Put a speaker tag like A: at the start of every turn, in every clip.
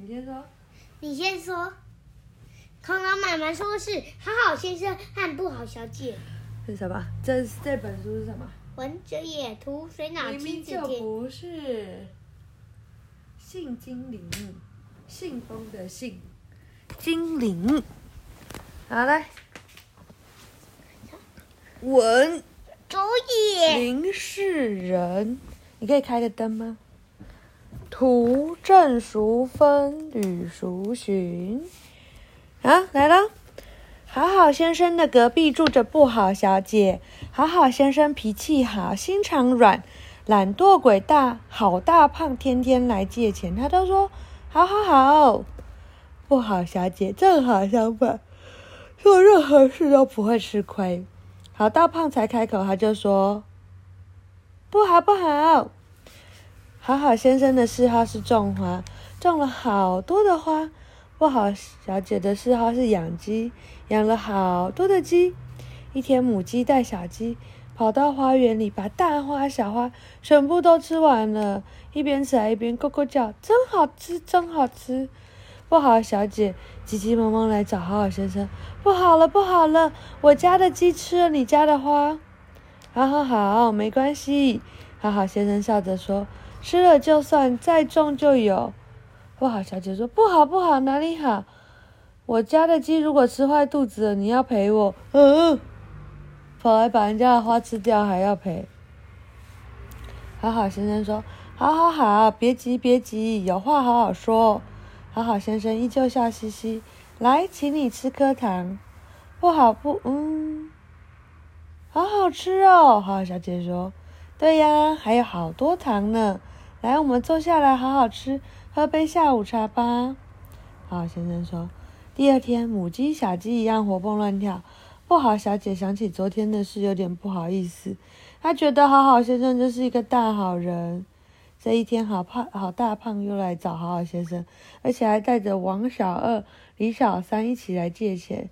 A: 你先说。
B: 你先说。恐龙妈妈说是好好先生和不好小姐。
A: 是什么？这这本书是什么？
B: 文者也图水脑
A: 明明就不是。信精灵，信封的信，精灵。好嘞，文
B: 主演
A: 林世仁，你可以开个灯吗？图郑淑芬、吕淑洵。啊，来了！好好先生的隔壁住着不好小姐。好好先生脾气好，心肠软，懒惰鬼大，好大胖，天天来借钱，他都说好好好。不好小姐正好相反，做任何事都不会吃亏。好大胖才开口，他就说不好不好。好好先生的嗜好是种花，种了好多的花。不好小姐的嗜好是养鸡，养了好多的鸡。一天，母鸡带小鸡跑到花园里，把大花小花全部都吃完了，一边吃还一边咕咕叫，真好吃，真好吃。不好小姐急急忙忙来找好好先生，不好了，不好了，我家的鸡吃了你家的花。好好好，没关系。好好先生笑着说，吃了就算，再重就有。不好，小姐说不好不好，哪里好？我家的鸡如果吃坏肚子了，你要赔我。嗯，跑来把人家的花吃掉还要赔。好好先生说，好好好，别急别急，有话好好说。好好先生依旧笑嘻嘻，来，请你吃颗糖。不好不，嗯，好好吃哦。好好小姐说，对呀，还有好多糖呢。来，我们坐下来好好吃。喝杯下午茶吧，好先生说。第二天，母鸡、小鸡一样活蹦乱跳。不好小姐想起昨天的事，有点不好意思。她觉得好好先生就是一个大好人。这一天，好胖、好大胖又来找好好先生，而且还带着王小二、李小三一起来借钱。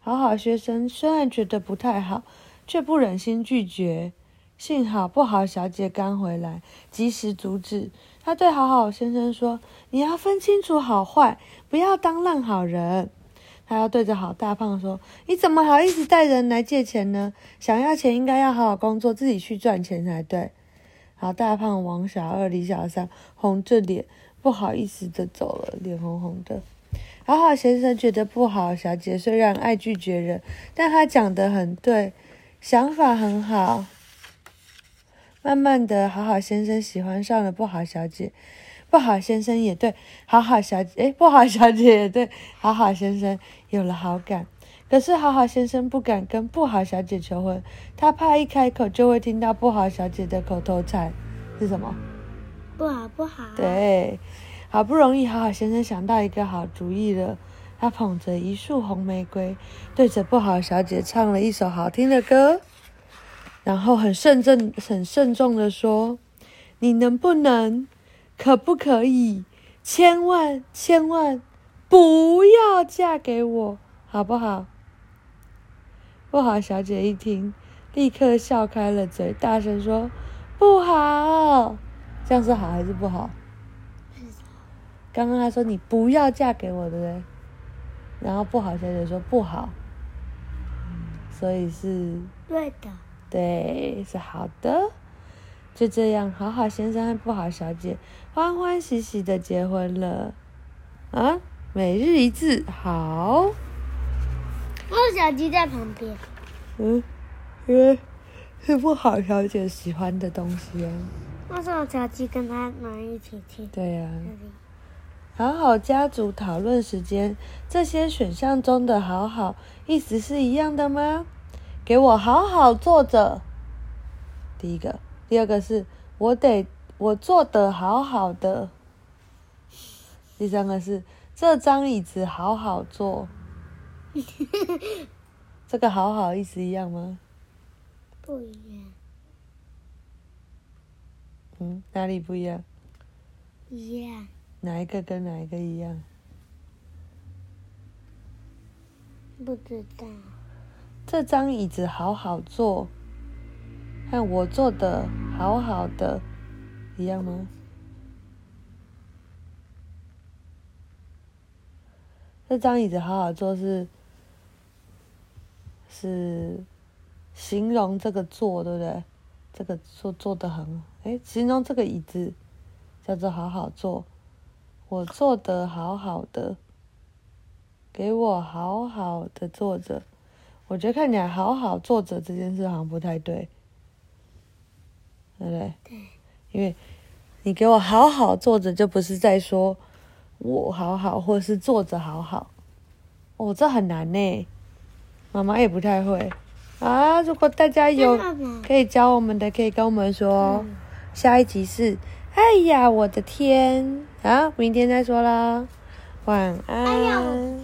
A: 好好先生虽然觉得不太好，却不忍心拒绝。幸好不好小姐刚回来，及时阻止。他对好好先生说：“你要分清楚好坏，不要当烂好人。”他要对着好大胖说：“你怎么好意思带人来借钱呢？想要钱应该要好好工作，自己去赚钱才对。”好大胖、王小二、李小三红着脸，不好意思的走了，脸红红的。好好先生觉得不好小姐虽然爱拒绝人，但他讲得很对，想法很好。慢慢的，好好先生喜欢上了不好小姐，不好先生也对好好小姐，诶，不好小姐也对好好先生有了好感。可是好好先生不敢跟不好小姐求婚，他怕一开口就会听到不好小姐的口头禅是什么？
B: 不好不好。
A: 对，好不容易好好先生想到一个好主意了，他捧着一束红玫瑰，对着不好小姐唱了一首好听的歌。然后很慎重、很慎重的说：“你能不能，可不可以，千万千万不要嫁给我，好不好？”不好小姐一听，立刻笑开了嘴，大声说：“不好！”这样是好还是不好？刚刚他说你不要嫁给我，对不对？然后不好小姐说不好，所以是
B: 对的。
A: 对，是好的，就这样，好好先生和不好小姐欢欢喜喜的结婚了。啊，每日一字，好。
B: 不小鸡在旁边。
A: 嗯，因为是不好小姐喜欢的东西啊。
B: 为什么小鸡跟他们一起去？
A: 对呀、啊。好好家族讨论时间，这些选项中的“好好”意思是一样的吗？给我好好坐着。第一个，第二个是我得我坐得好好的。第三个是这张椅子好好坐。这个好好意思一样吗？
B: 不一样。
A: 嗯，哪里不一样？
B: 一样。
A: 哪一个跟哪一个一样？
B: 不知道。
A: 这张椅子好好坐，和我坐的好好的，一样吗？这张椅子好好坐是是形容这个坐，对不对？这个坐坐的很，哎，形容这个椅子叫做好好坐。我坐的好好的，给我好好的坐着。我觉得看起来好好坐着这件事好像不太对，对不对？
B: 对。
A: 因为你给我好好坐着，就不是在说我好好，或者是坐着好好。哦，这很难呢，妈妈也不太会啊。如果大家有可以教我们的，可以跟我们说。下一集是，哎呀，我的天啊！明天再说啦，晚安。